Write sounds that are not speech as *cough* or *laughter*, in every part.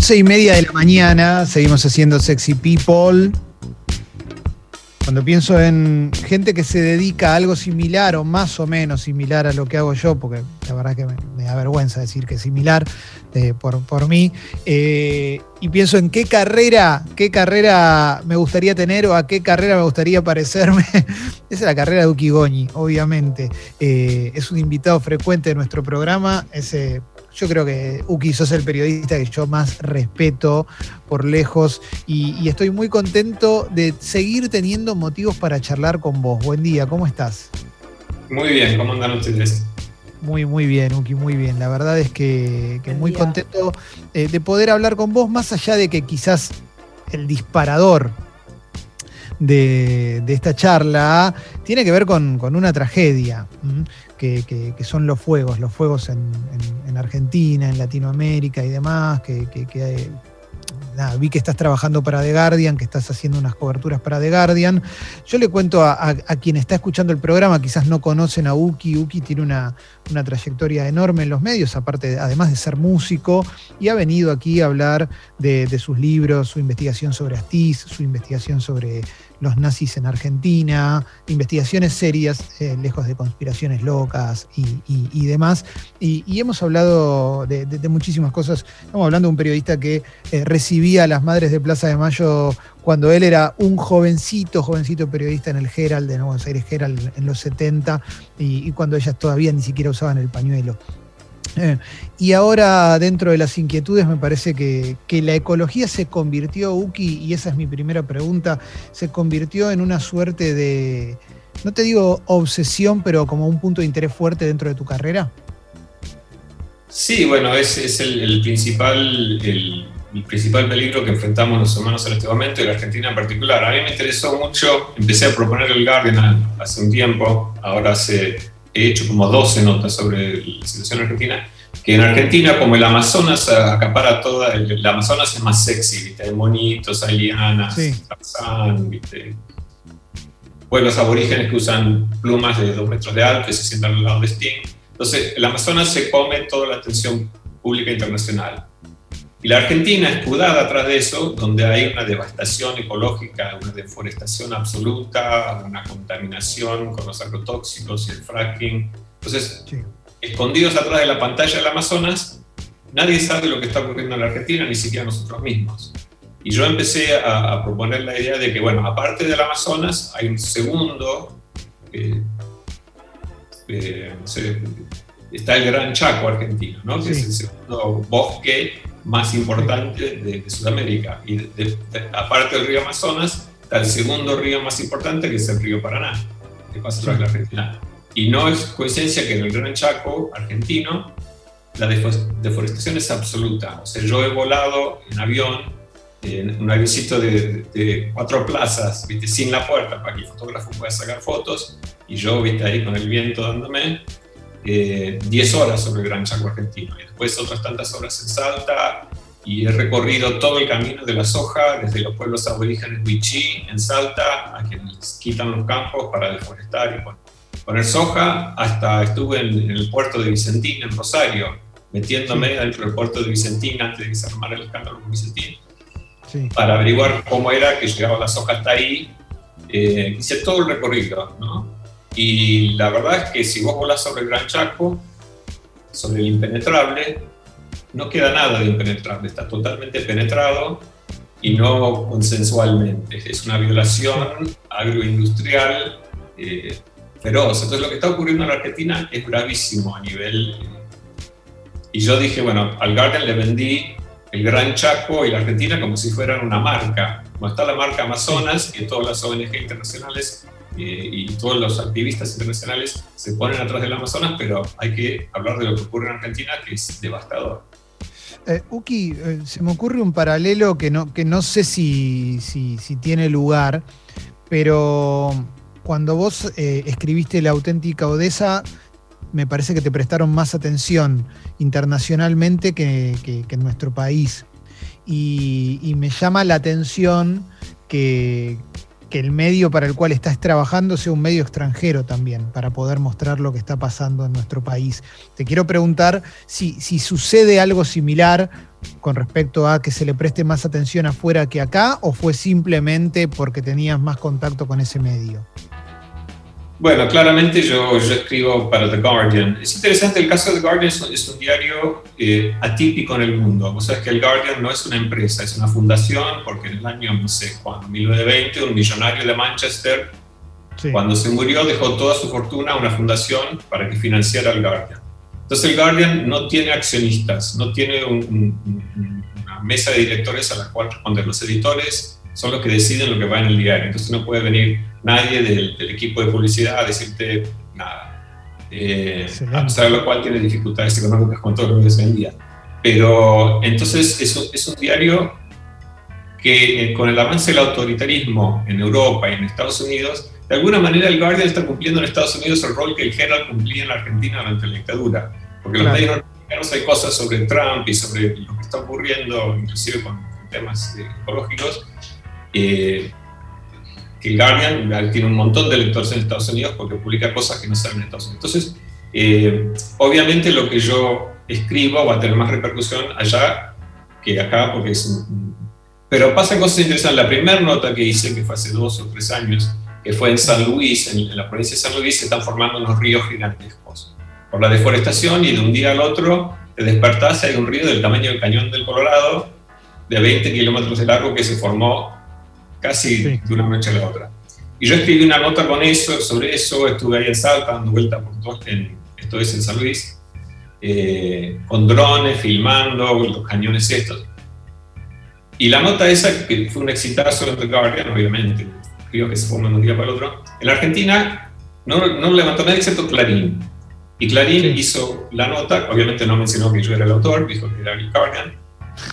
Once y media de la mañana, seguimos haciendo Sexy People. Cuando pienso en gente que se dedica a algo similar o más o menos similar a lo que hago yo, porque la verdad que me, da vergüenza decir que es similar eh, por, mí, eh, y pienso en qué carrera, qué carrera me gustaría tener o a qué carrera me gustaría parecerme, *laughs* esa es la carrera de Uki Goñi, obviamente. Eh, es un invitado frecuente de nuestro programa, ese yo creo que Uki sos el periodista que yo más respeto por lejos y, estoy muy contento de seguir teniendo motivos para charlar con vos. Buen día, ¿cómo estás? Muy bien, ¿cómo andan ustedes? Muy, muy bien, Uki, muy bien. La verdad es que, muy contento eh, de poder hablar con vos, más allá de que quizás el disparador de, esta charla tiene que ver con, una tragedia que, son los fuegos, los fuegos en, Argentina, en Latinoamérica y demás, que, vi que estás trabajando para The Guardian, que estás haciendo unas coberturas para The Guardian. Yo le cuento a, quien está escuchando el programa, quizás no conocen a Uki, Uki tiene una, trayectoria enorme en los medios, aparte, además de ser músico, y ha venido aquí a hablar de, de sus libros, su investigación sobre Astiz, su investigación sobre los nazis en Argentina, investigaciones serias, eh, lejos de conspiraciones locas y, demás. Y, hemos hablado de, muchísimas cosas. Estamos hablando de un periodista que eh, recibía a las madres de Plaza de Mayo cuando él era un jovencito, jovencito periodista en el Herald, de Buenos Aires Herald en los 70, y cuando ellas todavía ni siquiera usaban el pañuelo. Eh, y ahora, dentro de las inquietudes, me parece que, la ecología se convirtió, Uki, y esa es mi primera pregunta, se convirtió en una suerte de, no te digo obsesión, pero como un punto de interés fuerte dentro de tu carrera. Sí, bueno, ese es el, principal, el, principal peligro que enfrentamos los humanos en este momento y la Argentina en particular. A mí me interesó mucho, empecé a proponer el Guardian hace un tiempo, ahora hace he hecho como 12 notas sobre la situación argentina, que en Argentina, como el Amazonas acapara toda, el, Amazonas es más sexy, ¿viste? hay monitos, hay lianas, pueblos aborígenes que usan plumas de dos metros de alto y se sientan al lado de Sting. Entonces, el Amazonas se come toda la atención pública internacional. Y la Argentina, escudada atrás de eso, donde hay una devastación ecológica, una deforestación absoluta, una contaminación con los agrotóxicos y el fracking. Entonces, escondidos atrás de la pantalla del Amazonas, nadie sabe lo que está ocurriendo en la Argentina, ni siquiera nosotros mismos. Y yo empecé a, proponer la idea de que, bueno, aparte del Amazonas, hay un segundo, eh, eh, está el Gran Chaco argentino, ¿no? que es el segundo bosque más importante de, Sudamérica. Y aparte del río Amazonas, está el segundo río más importante, que es el río Paraná, que pasa tras la Argentina. Y no es coincidencia que en el Gran Chaco argentino la deforestación es absoluta. O sea, yo he volado en avión, en un avioncito de, cuatro plazas, ¿viste? sin la puerta, para que el fotógrafo pueda sacar fotos, y yo, viste, ahí con el viento dándome, 10 eh, horas sobre el Gran Chaco argentino. Y después otras tantas horas en Salta. Y he recorrido todo el camino de la soja desde los pueblos aborígenes Huichí en Salta a quienes quitan los campos para deforestar y poner soja hasta estuve en, el puerto de Vicentín en Rosario metiéndome dentro del puerto de Vicentín antes de que se armara el escándalo con Vicentín para averiguar cómo era que llegaba la soja hasta ahí. Eh, hice todo el recorrido ¿no? Y la verdad es que si vos volás sobre el Gran Chaco, sobre el impenetrable, no queda nada de impenetrable, está totalmente penetrado y no consensualmente. Es una violación agroindustrial eh, feroz. Entonces lo que está ocurriendo en la Argentina es gravísimo a nivel... Eh, y yo dije, bueno, al Garden le vendí el Gran Chaco y la Argentina como si fueran una marca. Como está la marca Amazonas, que todas las ONG internacionales eh, y todos los activistas internacionales se ponen atrás del Amazonas, pero hay que hablar de lo que ocurre en Argentina, que es devastador. Eh, Uki, eh, se me ocurre un paralelo que no, que no sé si, si, tiene lugar, pero cuando vos escribiste La auténtica Odessa, me parece que te prestaron más atención internacionalmente que, en nuestro país. y, me llama la atención que, que el medio para el cual estás trabajando sea un medio extranjero también, para poder mostrar lo que está pasando en nuestro país. Te quiero preguntar si, si sucede algo similar con respecto a que se le preste más atención afuera que acá, o fue simplemente porque tenías más contacto con ese medio. Bueno, claramente yo, yo escribo para The Guardian. Es interesante, el caso de The Guardian es, un diario eh, atípico en el mundo. Vos sabés que el Guardian no es una empresa, es una fundación, porque en el año, no sé, cuando 1920, un millonario de Manchester, cuando se murió, dejó toda su fortuna a una fundación para que financiara el Guardian. Entonces el Guardian no tiene accionistas, no tiene una mesa de directores a la cual responder. Los editores son los que deciden lo que va en el diario. Entonces no puede venir nadie del, equipo de publicidad a decirte nada. Eh, a pesar de lo cual tiene dificultades económicas con todo lo que se vendía. Pero entonces es, es un diario que eh, con el avance del autoritarismo en Europa y en Estados Unidos, de alguna manera el Guardian está cumpliendo en Estados Unidos el rol que el Herald cumplía en la Argentina durante la dictadura. Porque los medios norteamericanos hay cosas sobre Trump y sobre lo que está ocurriendo, inclusive con temas ecológicos, eh, que el Guardian tiene un montón de lectores en Estados Unidos porque publica cosas que no salen en Estados Unidos. Entonces, eh, obviamente lo que yo escribo va a tener más repercusión allá que acá, porque es Pero pasan cosas interesantes. La primera nota que hice, que fue hace dos o tres años, que fue en San Luis, en, la provincia de San Luis, se están formando unos ríos gigantescos. Por la deforestación y de un día al otro te despertás y hay un río del tamaño del cañón del Colorado, de 20 kilómetros de largo, que se formó casi de una noche a la otra. Y yo escribí una nota con eso, sobre eso, estuve ahí en Salta dando vuelta por todo, en, esto es en San Luis, eh, con drones, filmando los cañones estos. Y la nota esa, que fue un exitazo The Guardian, obviamente, creo que se fue de un día para el otro, en la Argentina no, no levantó nadie excepto Clarín. Y Clarín hizo la nota, obviamente no mencionó que yo era el autor, dijo que era el Guardian,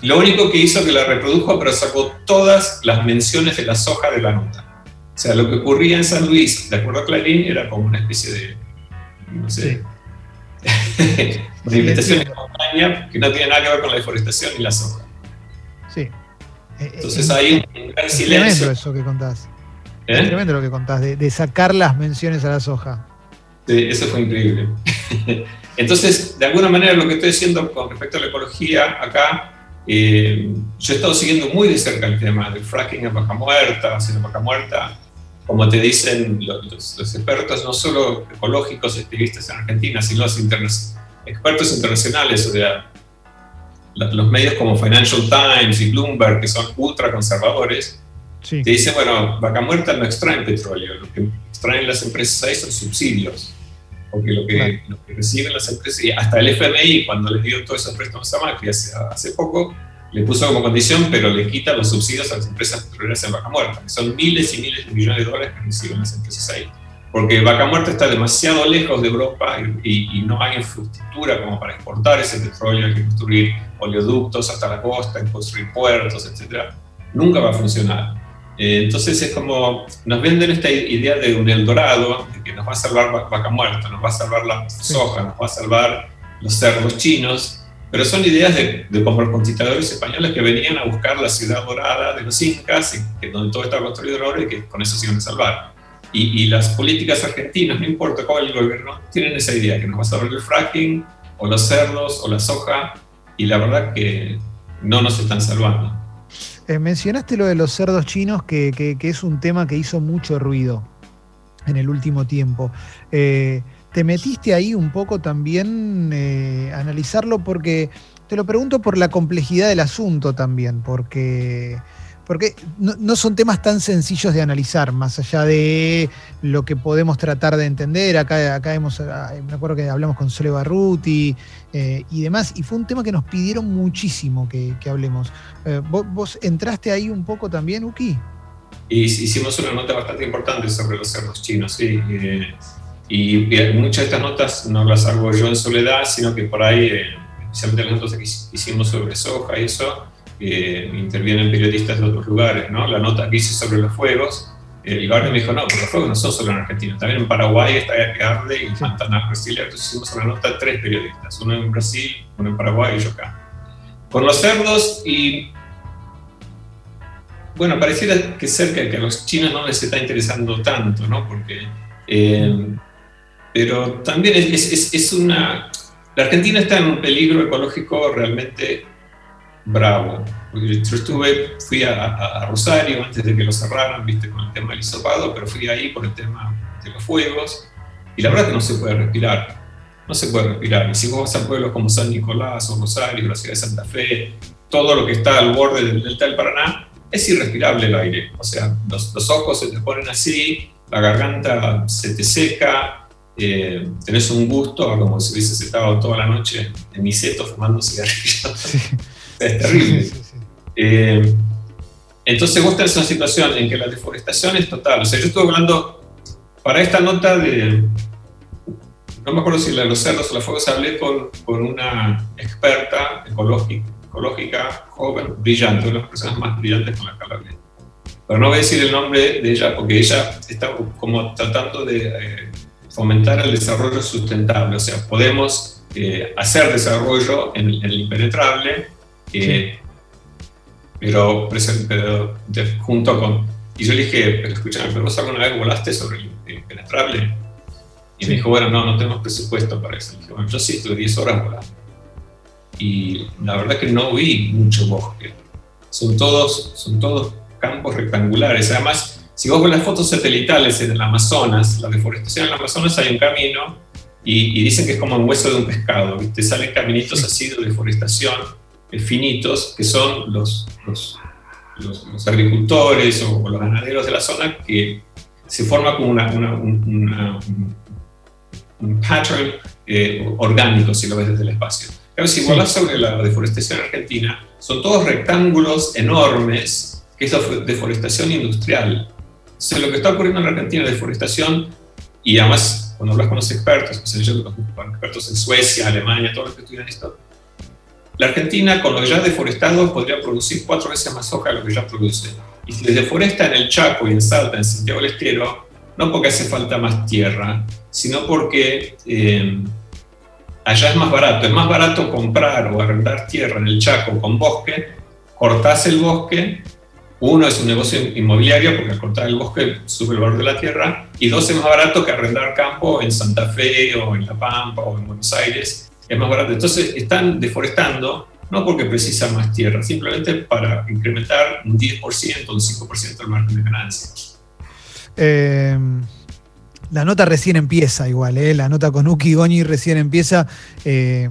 lo único que hizo que la reprodujo, pero sacó todas las menciones de la soja de la nota. O sea, lo que ocurría en San Luis, de acuerdo a Clarín, era como una especie de, no sé, de *laughs* montaña que no tiene nada que ver con la deforestación y la soja. Sí. Entonces hay un gran silencio. Es tremendo eso que contás. Es ¿Eh? tremendo lo que contás, de, de sacar las menciones a la soja. Sí, eso fue increíble. *laughs* Entonces, de alguna manera, lo que estoy diciendo con respecto a la ecología acá eh, yo he estado siguiendo muy de cerca el tema del fracking en Vaca Muerta, haciendo Vaca Muerta, como te dicen los, expertos, no solo ecológicos y activistas en Argentina, sino los expertos internacionales, o sea, los medios como Financial Times y Bloomberg, que son ultra conservadores, te dicen, bueno, Vaca Muerta no extraen petróleo, lo que extraen las empresas ahí son subsidios porque lo que, lo que, reciben las empresas, y hasta el FMI, cuando les dio todos esos préstamos a Macri hace, hace poco, le puso como condición, pero le quita los subsidios a las empresas petroleras en Vaca Muerta, que son miles y miles de millones de dólares que reciben las empresas ahí. Porque Vaca Muerta está demasiado lejos de Europa y, y, no hay infraestructura como para exportar ese petróleo, hay que construir oleoductos hasta la costa, construir puertos, etc. Nunca va a funcionar. Eh, entonces es como, nos venden esta idea de un Eldorado, de que nos va a salvar vaca muerta, nos va a salvar la soja, nos va a salvar los cerdos chinos, pero son ideas de, de conquistadores españoles que venían a buscar la ciudad dorada de los incas, que, donde todo estaba construido ahora y que con eso se iban a salvar. Y, y, las políticas argentinas, no importa cuál el gobierno, tienen esa idea, que nos va a salvar el fracking, o los cerdos, o la soja, y la verdad que no nos están salvando. Eh, mencionaste lo de los cerdos chinos, que, es un tema que hizo mucho ruido en el último tiempo. Eh, ¿Te metiste ahí un poco también eh, analizarlo? Porque te lo pregunto por la complejidad del asunto también, porque porque no, son temas tan sencillos de analizar, más allá de lo que podemos tratar de entender. Acá, acá hemos, ah, me acuerdo que hablamos con Sole Barruti eh, y demás, y fue un tema que nos pidieron muchísimo que, hablemos. Eh, ¿vos, entraste ahí un poco también, Uki? Y hicimos una nota bastante importante sobre los cerdos chinos, sí. Eh, y, muchas de estas notas no las hago yo en soledad, sino que por ahí, especialmente las notas que hicimos sobre soja y eso, intervienen periodistas de otros lugares, ¿no? La nota que hice sobre los fuegos, el eh, Guardian me dijo, no, pero los fuegos no son solo en Argentina, también en Paraguay está que arde y Pantanal, Brasil, entonces hicimos una nota tres periodistas, uno en Brasil, uno en Paraguay y yo acá. Con los cerdos y bueno, pareciera que cerca que a los chinos no les está interesando tanto, ¿no? Porque, eh, pero también es, es, una... La Argentina está en un peligro ecológico realmente bravo. Yo estuve, fui a, Rosario antes de que lo cerraran, viste, con el tema del hisopado, pero fui ahí por el tema de los fuegos, y la verdad es que no se puede respirar, no se puede respirar. Y si vos vas a pueblos como San Nicolás o Rosario, la ciudad de Santa Fe, todo lo que está al borde del delta del Paraná, es irrespirable el aire. O sea, los, ojos se te ponen así, la garganta se te seca, eh, tenés un gusto como si hubieses estado toda la noche en mi seto fumando cigarrillos. Es terrible. Eh, entonces vos tenés una situación en que la deforestación es total. O sea, yo estuve hablando, para esta nota de, no me acuerdo si la de los cerdos o la fuegos, hablé con, con una experta ecológica ecológica, joven, brillante, una de las personas más brillantes con la que hablé. Pero no voy a decir el nombre de ella porque ella está como tratando de eh, fomentar el desarrollo sustentable. O sea, podemos eh, hacer desarrollo en, el impenetrable, eh, pero, junto con... Y yo le dije, pero escúchame, ¿pero vos alguna vez volaste sobre el impenetrable? Y me dijo, bueno, no, no tenemos presupuesto para eso. dije, bueno, yo sí estuve 10 horas volando y la verdad que no vi mucho bosque. Son todos, son todos campos rectangulares. Además, si vos ves las fotos satelitales en el Amazonas, la deforestación en el Amazonas hay un camino y, dicen que es como un hueso de un pescado, ¿viste? Salen caminitos así de deforestación finitos que son los, los, los, agricultores o, los ganaderos de la zona que se forma como una, una, un, pattern eh, orgánico si lo ves desde el espacio. Pero si volás sobre la deforestación argentina, son todos rectángulos enormes, que es la deforestación industrial. Entonces, lo que está ocurriendo en la Argentina es deforestación, y además, cuando hablas con los expertos, pues yo con expertos en Suecia, Alemania, todos los que estudian esto, la Argentina, con lo ya deforestado, podría producir cuatro veces más soja de lo que ya produce. Y si deforesta en el Chaco y en Salta, en Santiago del Estero, no porque hace falta más tierra, sino porque eh, allá es más barato. Es más barato comprar o arrendar tierra en el Chaco con bosque, cortás el bosque, uno es un negocio inmobiliario porque al cortar el bosque sube el valor de la tierra, y dos es más barato que arrendar campo en Santa Fe o en La Pampa o en Buenos Aires, es más barato. Entonces están deforestando no porque precisan más tierra, simplemente para incrementar un 10% o un 5% el margen de ganancia. Eh, la nota recién empieza igual, ¿eh? la nota con Uki Goñi recién empieza. Eh,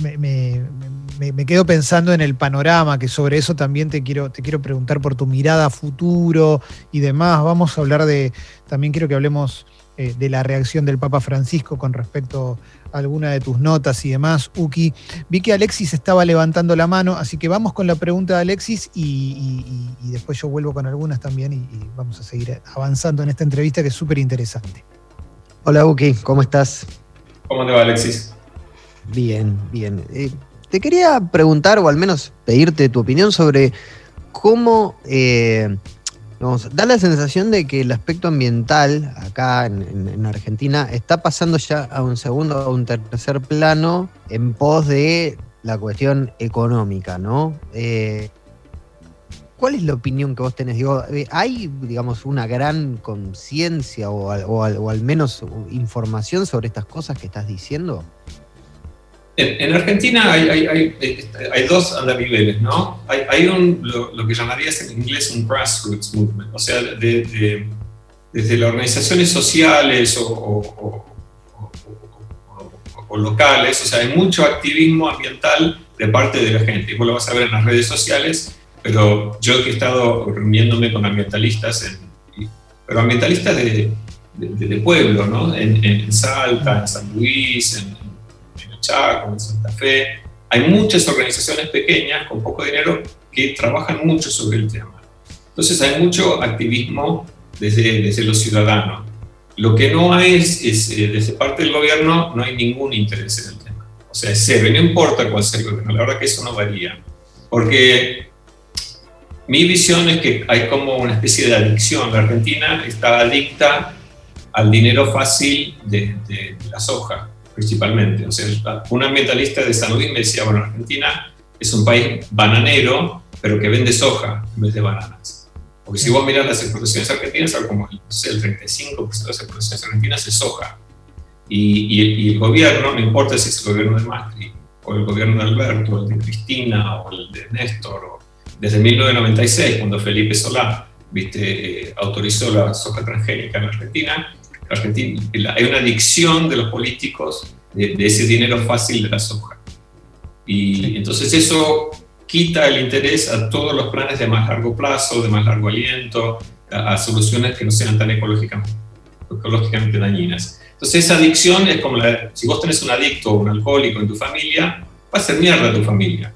me, quedo pensando en el panorama, que sobre eso también te quiero, te quiero preguntar por tu mirada a futuro y demás. Vamos a hablar de, también quiero que hablemos eh, de la reacción del Papa Francisco con respecto alguna de tus notas y demás, Uki. Vi que Alexis estaba levantando la mano, así que vamos con la pregunta de Alexis y, después yo vuelvo con algunas también y, vamos a seguir avanzando en esta entrevista que es súper interesante. Hola Uki, ¿cómo estás? ¿Cómo te va Alexis? Bien, bien. Eh, te quería preguntar o al menos pedirte tu opinión sobre cómo... Eh, da la sensación de que el aspecto ambiental acá en, Argentina está pasando ya a un segundo, a un tercer plano en pos de la cuestión económica, ¿no? Eh, ¿Cuál es la opinión que vos tenés? Digo, eh, ¿hay, digamos, una gran conciencia o, al menos información sobre estas cosas que estás diciendo? En, Argentina hay, dos andamiveles, ¿no? Hay, un, lo, que llamarías en inglés un grassroots movement, o sea, desde las organizaciones sociales o, locales, o sea, hay mucho activismo ambiental de parte de la gente. Vos lo vas a ver en las redes sociales, pero yo que he estado reuniéndome con ambientalistas, pero ambientalistas de, pueblo, ¿no? En, en Salta, en San Luis, en Chaco, en Santa Fe. Hay muchas organizaciones pequeñas con poco dinero que trabajan mucho sobre el tema. Entonces hay mucho activismo desde, desde los ciudadanos. Lo que no hay es, eh, desde parte del gobierno, no hay ningún interés en el tema. O sea, es cero, no importa cuál sea el gobierno, la verdad que eso no varía. Porque mi visión es que hay como una especie de adicción. La Argentina está adicta al dinero fácil de, de la soja principalmente. O sea, un ambientalista de San Luis me decía, bueno, Argentina es un país bananero, pero que vende soja en vez de bananas. Porque si vos mirás las exportaciones argentinas, como el, 35% de las exportaciones argentinas es soja. Y, y, el gobierno, no importa si es el gobierno de Macri, o el gobierno de Alberto, o el de Cristina, o el de Néstor, o desde 1996, cuando Felipe Solá viste, eh, autorizó la soja transgénica en Argentina, Argentina, hay una adicción de los políticos de, ese dinero fácil de la soja. Y entonces eso quita el interés a todos los planes de más largo plazo, de más largo aliento, a, soluciones que no sean tan ecológicamente, ecológicamente dañinas. Entonces esa adicción es como la, si vos tenés un adicto o un alcohólico en tu familia, va a ser mierda tu familia.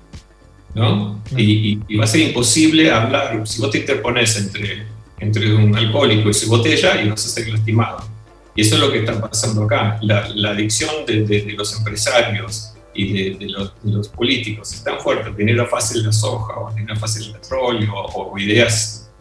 ¿no? Y, y, va a ser imposible hablar, si vos te interpones entre, entre un alcohólico y su botella y vas a ser lastimado. Y eso es lo que está pasando acá. La, la adicción de, de, los empresarios y de, los, los, políticos es tan fuerte. Dinero fácil de la soja, o dinero fácil del petróleo, o, ideas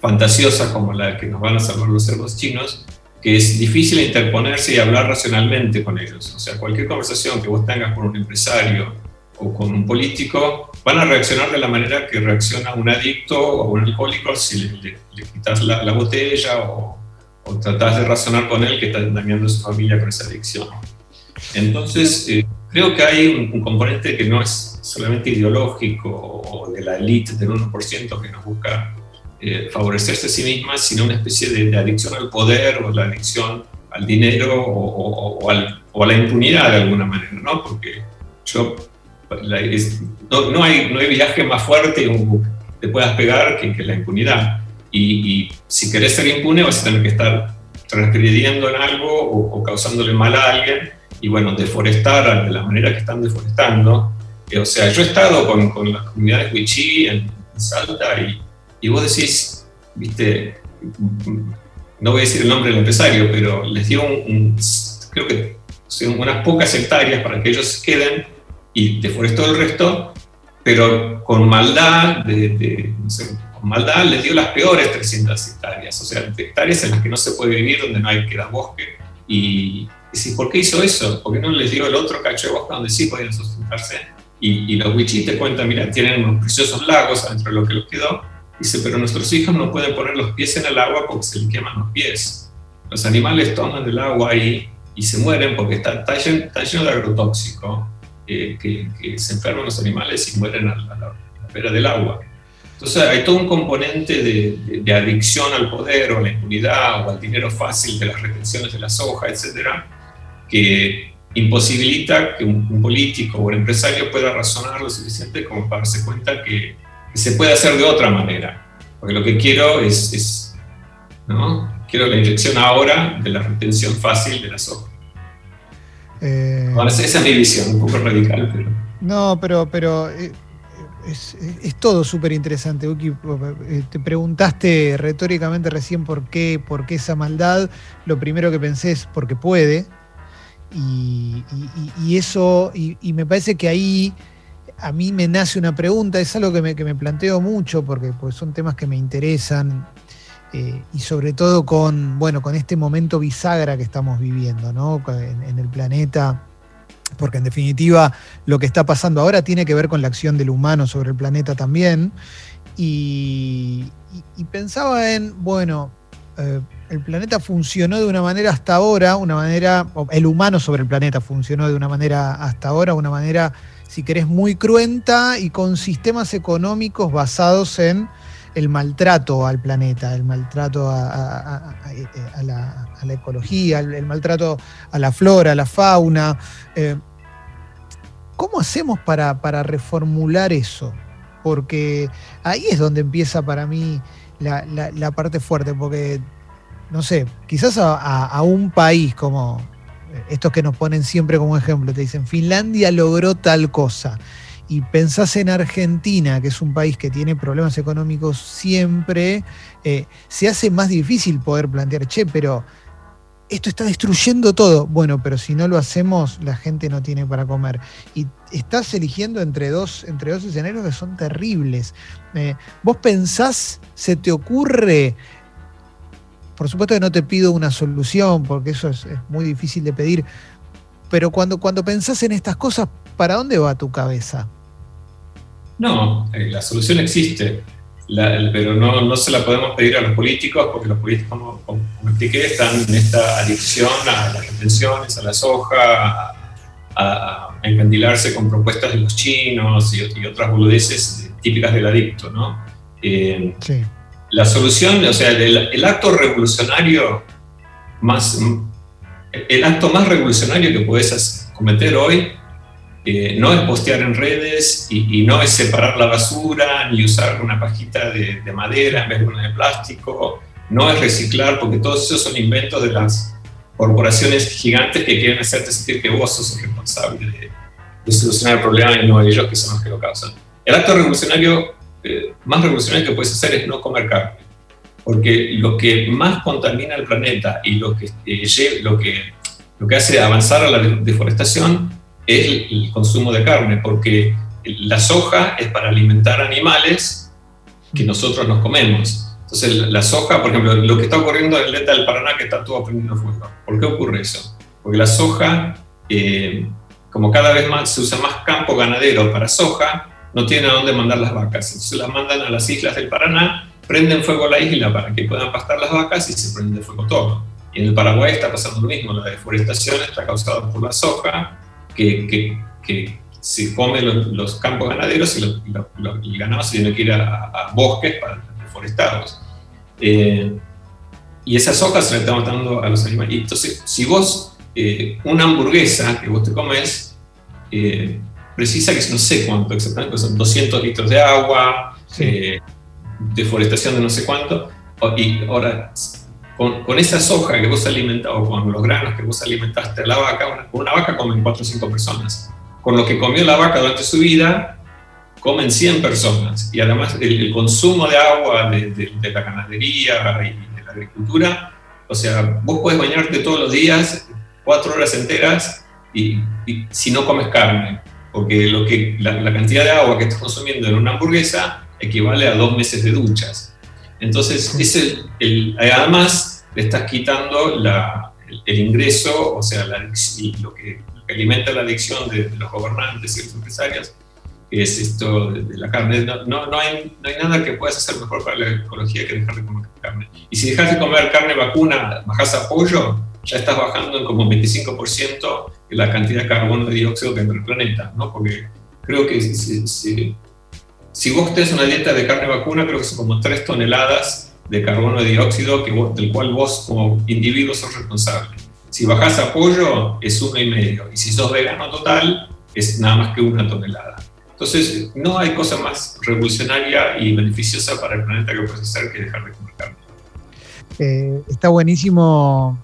fantasiosas como la que nos van a salvar los cerdos chinos, que es difícil interponerse y hablar racionalmente con ellos. O sea, cualquier conversación que vos tengas con un empresario o con un político, van a reaccionar de la manera que reacciona un adicto o un alcohólico si le, le, quitas la, la, botella o, o tratás de razonar con él que está dañando a su familia con esa adicción. Entonces, eh, creo que hay un, componente que no es solamente ideológico o de la élite del 1% que nos busca eh, favorecerse a sí misma, sino una especie de, adicción al poder o la adicción al dinero o, o, a la impunidad de alguna manera, ¿no? Porque yo, no, hay, no hay viaje más fuerte que te puedas pegar que, que la impunidad. Y, si querés ser impune vas a tener que estar transgrediendo en algo o, causándole mal a alguien y bueno, deforestar de la manera que están deforestando. Eh, o sea, yo he estado con, con las comunidades Wichí en, Salta y, y, vos decís, viste, no voy a decir el nombre del empresario, pero les dio un, creo que unas pocas hectáreas para que ellos queden y deforestó el resto, pero con maldad de, de no sé, maldad les dio las peores 300 hectáreas, o sea, hectáreas en las que no se puede vivir, donde no hay que dar bosque. Y, y ¿por qué hizo eso? ¿Por qué no les dio el otro cacho de bosque donde sí podían sustentarse? Y, los wichí te cuentan, mira, tienen unos preciosos lagos adentro de lo que les quedó. Dice, pero nuestros hijos no pueden poner los pies en el agua porque se les queman los pies. Los animales toman del agua ahí y se mueren porque está, está, lleno, de agrotóxico, eh, que, se enferman los animales y mueren a la, a la vera del agua. Entonces hay todo un componente de, adicción al poder o a la impunidad o al dinero fácil de las retenciones de la soja, etcétera, que imposibilita que un, político o un empresario pueda razonar lo suficiente como para darse cuenta que, se puede hacer de otra manera. Porque lo que quiero es, ¿no? quiero la inyección ahora de la retención fácil de la soja. Eh, esa es mi visión, un poco radical, pero... No, pero, pero eh, es, todo súper interesante, Uki. Eh, te preguntaste retóricamente recién por qué, por qué esa maldad. Lo primero que pensé es porque puede. Y, eso, y, me parece que ahí a mí me nace una pregunta, es algo que me, planteo mucho porque pues son temas que me interesan. Eh, y sobre todo con, bueno, con este momento bisagra que estamos viviendo, ¿no? en el planeta porque en definitiva lo que está pasando ahora tiene que ver con la acción del humano sobre el planeta también. Y, pensaba en, bueno, eh, el planeta funcionó de una manera hasta ahora, una manera, el humano sobre el planeta funcionó de una manera hasta ahora, una manera, si querés, muy cruenta y con sistemas económicos basados en el maltrato al planeta, el maltrato a, la, ecología, el, maltrato a la flora, a la fauna. Eh, ¿Cómo hacemos para, reformular eso? Porque ahí es donde empieza para mí la, parte fuerte, porque, no sé, quizás a, un país como estos que nos ponen siempre como ejemplo, te dicen, Finlandia logró tal cosa, y pensás en Argentina, que es un país que tiene problemas económicos siempre, eh, se hace más difícil poder plantear, che, pero esto está destruyendo todo. Bueno, pero si no lo hacemos, la gente no tiene para comer. Y estás eligiendo entre dos, entre dos escenarios que son terribles. Eh, vos pensás, se te ocurre, por supuesto que no te pido una solución, porque eso es, muy difícil de pedir, pero cuando, cuando pensás en estas cosas, ¿para dónde va tu cabeza? No, eh, la solución existe. pero no, no, se la podemos pedir a los políticos porque los políticos, como, como, expliqué, están en esta adicción a las retenciones, a la soja, a, encandilarse con propuestas de los chinos y, otras boludeces típicas del adicto, ¿no? Eh, sí. La solución, o sea, el, el, acto revolucionario más, el acto más revolucionario que puedes cometer hoy eh, no es postear en redes y, no es separar la basura, ni usar una pajita de, madera en vez de una de plástico, no es reciclar, porque todos esos son inventos de las corporaciones gigantes que quieren hacerte sentir que vos sos responsable de, solucionar el problema y no ellos que son los que lo causan. El acto revolucionario, eh, más revolucionario que puedes hacer es no comer carne, porque lo que más contamina el planeta y lo que, eh, lo que, lo que hace avanzar a la deforestación es el consumo de carne, porque la soja es para alimentar animales que nosotros nos comemos. Entonces, la soja, por ejemplo, lo que está ocurriendo en el delta del Paraná, que está todo prendiendo fuego. ¿Por qué ocurre eso? Porque la soja, eh, como cada vez más se usa más campo ganadero para soja, no tiene a dónde mandar las vacas. Entonces las mandan a las islas del Paraná, prenden fuego a la isla para que puedan pastar las vacas y se prende fuego todo. Y en el Paraguay está pasando lo mismo, la deforestación está causada por la soja, que, que, se come los, campos ganaderos y, el ganado se tiene que ir a, bosques para deforestarlos. Eh, y esas hojas se le están dando a los animales. entonces, si vos, eh, una hamburguesa que vos te comes, eh, precisa que no sé cuánto exactamente, son 200 litros de agua, deforestación de no sé cuánto, y ahora con, esa soja que vos alimentas, o con los granos que vos alimentaste a la vaca, una, una vaca comen 4 o 5 personas. Con lo que comió la vaca durante su vida, comen 100 personas. Y además el, consumo de agua de, la ganadería y de la agricultura, o sea, vos puedes bañarte todos los días, 4 horas enteras, y, si no comes carne, porque lo que, la, la, cantidad de agua que estás consumiendo en una hamburguesa equivale a dos meses de duchas. Entonces, es el, además le estás quitando el, ingreso, o sea, lo, que, alimenta la adicción de, los gobernantes y los empresarios, que es esto de, la carne. No, no, hay, no, hay, nada que puedas hacer mejor para la ecología que dejar de comer carne. Y si dejas de comer carne vacuna, bajas a pollo, ya estás bajando en como 25% la cantidad de carbono de dióxido que entra el planeta, ¿no? Porque creo que si, si vos tenés una dieta de carne vacuna, creo que son como 3 toneladas de carbono de dióxido que del cual vos como individuo sos responsable. Si bajás a pollo, es uno y medio. Y si sos vegano total, es nada más que una tonelada. Entonces, no hay cosa más revolucionaria y beneficiosa para el planeta que puedes hacer que dejar de comer carne. Eh, está buenísimo.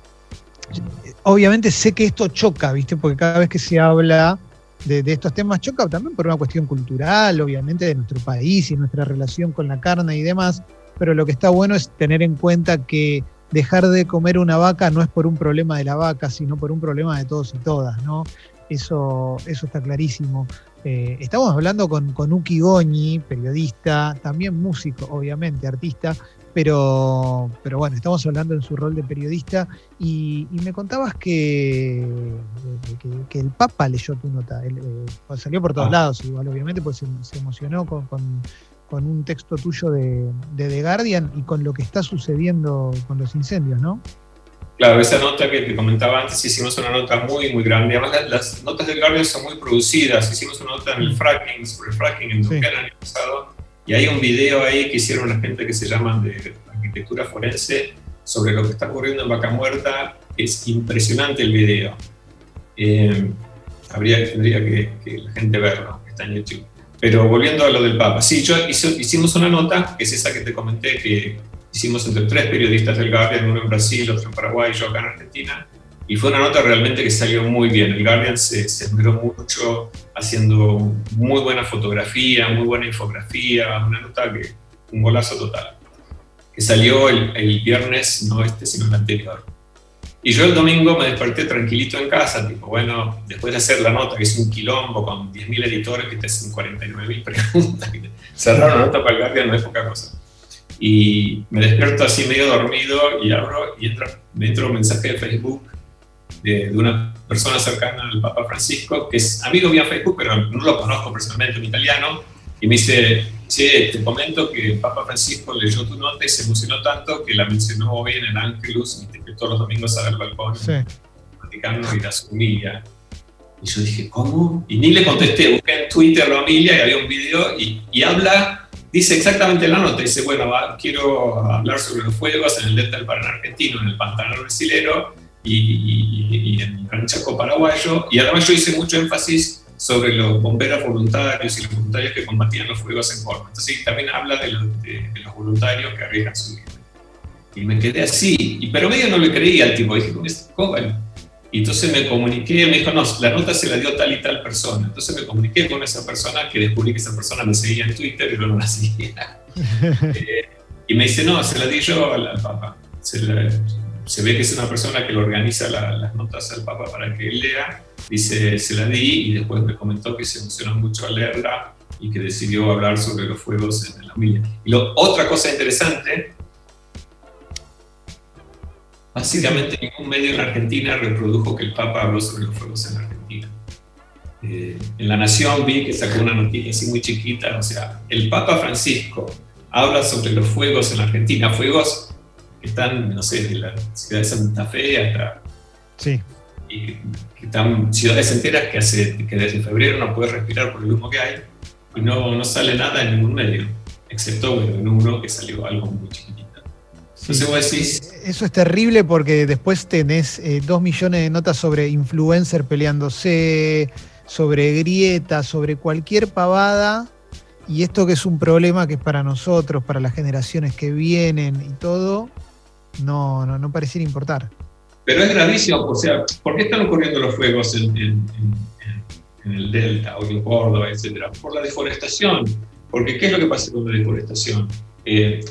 Obviamente sé que esto choca, ¿viste? Porque cada vez que se habla de, estos temas choca también por una cuestión cultural, obviamente, de nuestro país y nuestra relación con la carne y demás, pero lo que está bueno es tener en cuenta que dejar de comer una vaca no es por un problema de la vaca, sino por un problema de todos y todas, ¿no? Eso, eso está clarísimo. Eh, estamos hablando con, con Uki Goñi, periodista, también músico, obviamente, artista, pero, pero bueno, estamos hablando en su rol de periodista y, me contabas que, que, el Papa leyó tu nota, eh, pues salió por todos ah. lados, igual obviamente, pues se, emocionó con, con, un texto tuyo de, de, The Guardian y con lo que está sucediendo con los incendios, ¿no? Claro, esa nota que te comentaba antes, hicimos una nota muy, muy grande. Además, las, notas de Guardian son muy producidas. Hicimos una nota en el fracking, sobre el fracking en el año pasado y hay un video ahí que hicieron la gente que se llama de arquitectura forense sobre lo que está ocurriendo en Vaca Muerta. Es impresionante el video. Eh, habría, tendría que, la gente verlo, está en YouTube. Pero volviendo a lo del Papa, sí, yo hicimos una nota, que es esa que te comenté, que hicimos entre tres periodistas del Guardian, uno en Brasil, otro en Paraguay y yo acá en Argentina, y fue una nota realmente que salió muy bien. El Guardian se, se mucho haciendo muy buena fotografía, muy buena infografía, una nota que un golazo total. Que salió el, el viernes, no este, sino el anterior. Y yo el domingo me desperté tranquilito en casa, tipo, bueno, después de hacer la nota, que es un quilombo con 10.000 editores que te hacen 49.000 preguntas, cerrar una nota para el Guardian no es poca cosa. Y me despierto así medio dormido y abro y entra, me entra un mensaje de Facebook de, una persona cercana al Papa Francisco, que es amigo en Facebook, pero no lo conozco personalmente, un italiano, y me dice, che, te comento que el Papa Francisco leyó tu nota y se emocionó tanto que la mencionó hoy en el Ángelus y te todos los domingos a ver el balcón sí. Vaticano y la humilla. Y yo dije, ¿cómo? Y ni le contesté, busqué en Twitter la homilia y había un video y, y habla, dice exactamente la nota, dice, bueno, quiero hablar sobre los fuegos en el delta del Paraná argentino, en el Pantanal brasilero y, y, en el Chaco paraguayo. Y además yo hice mucho énfasis sobre los bomberos voluntarios y los voluntarios que combatían los fuegos en forma. Entonces también habla de los, de, los voluntarios que arriesgan su vida. Y me quedé así, y, pero medio no le creía al tipo, dije, ¿cómo es joven? Y entonces me comuniqué, me dijo, no, la nota se la dio tal y tal persona. Entonces me comuniqué con esa persona, que descubrí que esa persona me seguía en Twitter y yo no la *laughs* seguía. *laughs* Eh, y me dice, no, se la di yo al, al Papa. Se, se, ve que es una persona que le organiza las notas al Papa para que él lea. Dice, se la di y después me comentó que se emocionó mucho al leerla y que decidió hablar sobre los fuegos en la familia. Y lo, otra cosa interesante Básicamente ningún medio en Argentina reprodujo que el Papa habló sobre los fuegos en Argentina. Eh, en La Nación vi que sacó una noticia así muy chiquita, o sea, el Papa Francisco habla sobre los fuegos en Argentina, fuegos que están, no sé, de la ciudad de Santa Fe hasta... Sí. Y que están ciudades enteras que, hace, que desde febrero no puedes respirar por el humo que hay y no, no sale nada en ningún medio, excepto en uno que salió algo muy chiquitito. Eso es terrible porque después tenés eh, dos millones de notas sobre influencer peleándose, sobre grietas, sobre cualquier pavada. Y esto que es un problema que es para nosotros, para las generaciones que vienen y todo, no, no, no pareciera importar. Pero es gravísimo, o sea, ¿por qué están ocurriendo los fuegos en, el Delta o en Córdoba, etcétera? Por la deforestación. Porque ¿qué es lo que pasa con la deforestación? Eh,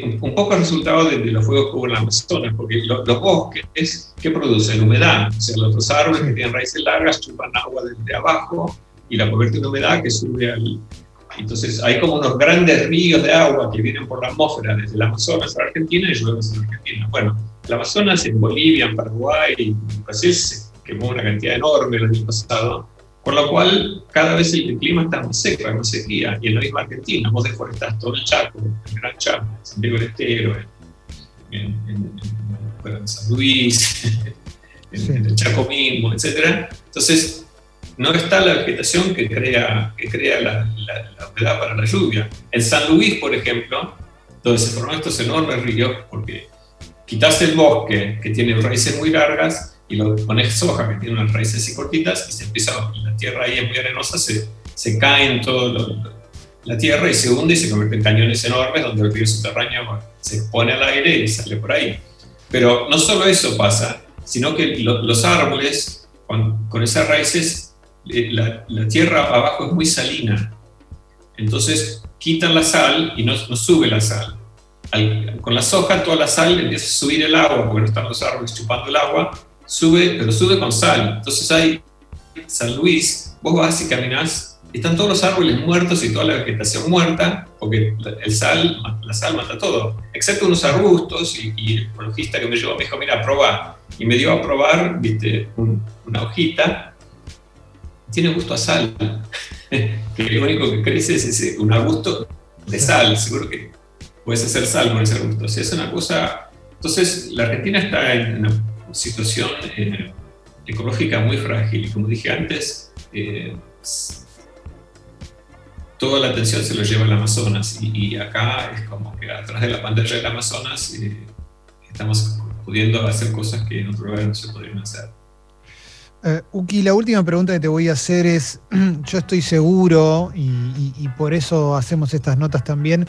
un poco el resultado de, los fuegos que hubo en la Amazonas, porque los bosques, ¿qué producen? Humedad. O sea, los árboles que tienen raíces largas chupan agua desde abajo y la convierten en humedad que sube al... Entonces hay como unos grandes ríos de agua que vienen por la atmósfera desde el Amazonas a Argentina y llueven en Argentina. Bueno, el Amazonas en Bolivia, en Paraguay, en Brasil se quemó una cantidad enorme el año pasado por lo cual, cada vez el clima está más seco, hay más sequía. Y en la misma Argentina, vos deforestás todo el Chaco, el Gran Chaco, en Santiago del Estero, en, San Luis, *laughs* en, el Chaco mismo, etc. Entonces, no está la vegetación que crea, que crea la, la, humedad para la lluvia. En San Luis, por ejemplo, donde se forman estos enormes ríos, porque quitas el bosque, que tiene raíces muy largas, y lo pones soja, que tiene unas raíces así cortitas, y se empieza, la tierra ahí es muy arenosa, se, se cae en toda la tierra y se hunde y se convierte en cañones enormes donde el río subterráneo se expone al aire y sale por ahí. Pero no solo eso pasa, sino que los árboles, con, con esas raíces, la, la, tierra abajo es muy salina. Entonces quitan la sal y no, sube la sal. con la soja, toda la sal empieza a subir el agua, porque no están los árboles chupando el agua, sube, pero sube con sal. Entonces hay San Luis, vos vas y caminás, están todos los árboles muertos y toda la vegetación muerta, porque el sal, la sal mata todo, excepto unos arbustos, y, el ecologista que me llevó me dijo, mira, prueba, y me dio a probar, viste, una hojita, tiene gusto a sal, *laughs* que lo único que crece es ese, un arbusto de sal, seguro que puedes hacer sal con ese arbusto, o sea, es una cosa... Entonces, la Argentina está en una situación eh, ecológica muy frágil. Y como dije antes, eh, toda la atención se lo lleva al Amazonas. Y, acá es como que atrás de la pantalla del Amazonas eh, estamos pudiendo hacer cosas que en otro lugar no se podrían hacer. Uki, la última pregunta que te voy a hacer es, *clears throat* yo estoy seguro, y, por eso hacemos estas notas también,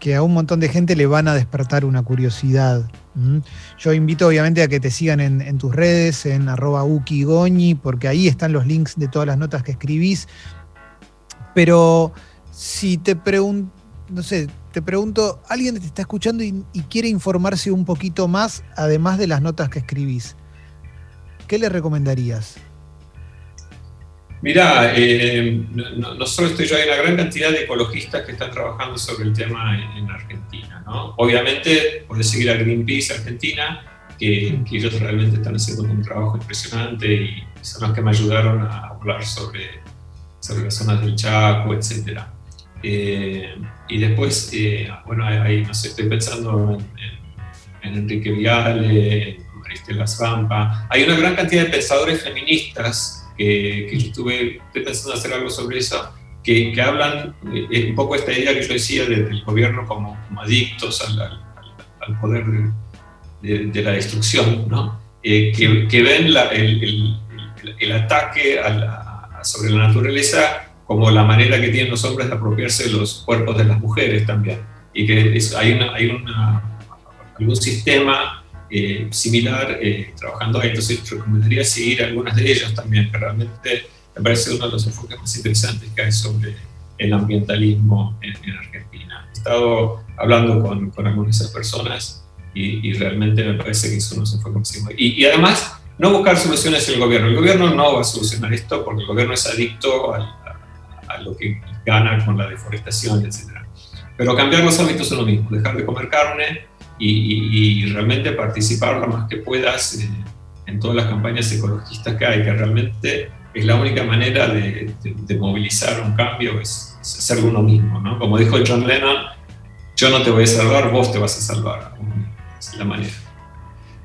que a un montón de gente le van a despertar una curiosidad. Yo invito obviamente a que te sigan en, tus redes, en arroba ukigoñi, porque ahí están los links de todas las notas que escribís. Pero si te pregunto, no sé, te pregunto, alguien te está escuchando y, quiere informarse un poquito más, además de las notas que escribís, ¿qué le recomendarías? Mira, eh, no, solo estoy yo, hay una gran cantidad de ecologistas que están trabajando sobre el tema en, Argentina. ¿no? Obviamente, puedes seguir a Greenpeace Argentina, que, ellos realmente están haciendo un trabajo impresionante y son los que me ayudaron a hablar sobre, sobre las zonas del Chaco, etc. y después, bueno, ahí, no sé, estoy pensando en, Enrique Viale, Maristela Zampa. Hay una gran cantidad de pensadores feministas que, yo estuve, pensando hacer algo sobre eso, que, que hablan un poco esta idea que yo decía del gobierno como, adictos al, al, poder de, la destrucción, ¿no? que, que, ven la, el, el, ataque sobre la naturaleza como la manera que tienen los hombres de apropiarse de los cuerpos de las mujeres también. Y que hay, una, hay una, algún sistema eh, similar eh, trabajando ahí. Entonces, recomendaría seguir algunas de ellas también, que realmente me parece uno de los enfoques más interesantes que hay sobre el ambientalismo en, Argentina. He estado hablando con, con algunas de esas personas y, realmente me parece que no se fue consigo. Y, y además, no buscar soluciones en el gobierno. El gobierno no va a solucionar esto porque el gobierno es adicto a, lo que gana con la deforestación, etc. Pero cambiar los hábitos es lo mismo, dejar de comer carne y, realmente participar lo más que puedas eh, en todas las campañas ecologistas que hay, que realmente es la única manera de, movilizar un cambio, es, ser uno mismo. ¿no? Como dijo John Lennon, yo no te voy a salvar, vos te vas a salvar. Es la manera.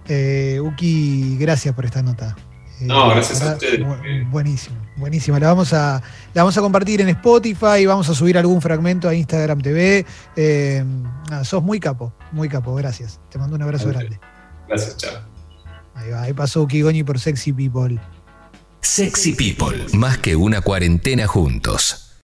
Eh, Uki, gracias por esta nota. Eh, no, gracias a ustedes. buenísimo, buenísimo. La vamos, a, la vamos a compartir en Spotify, vamos a subir algún fragmento a Instagram TV. Eh, sos muy capo, muy capo, gracias. Te mando un abrazo grande. Gracias, chao. Ahí va, ahí pasó Uki Goñi por Sexy People. Sexy People, más que una cuarentena juntos.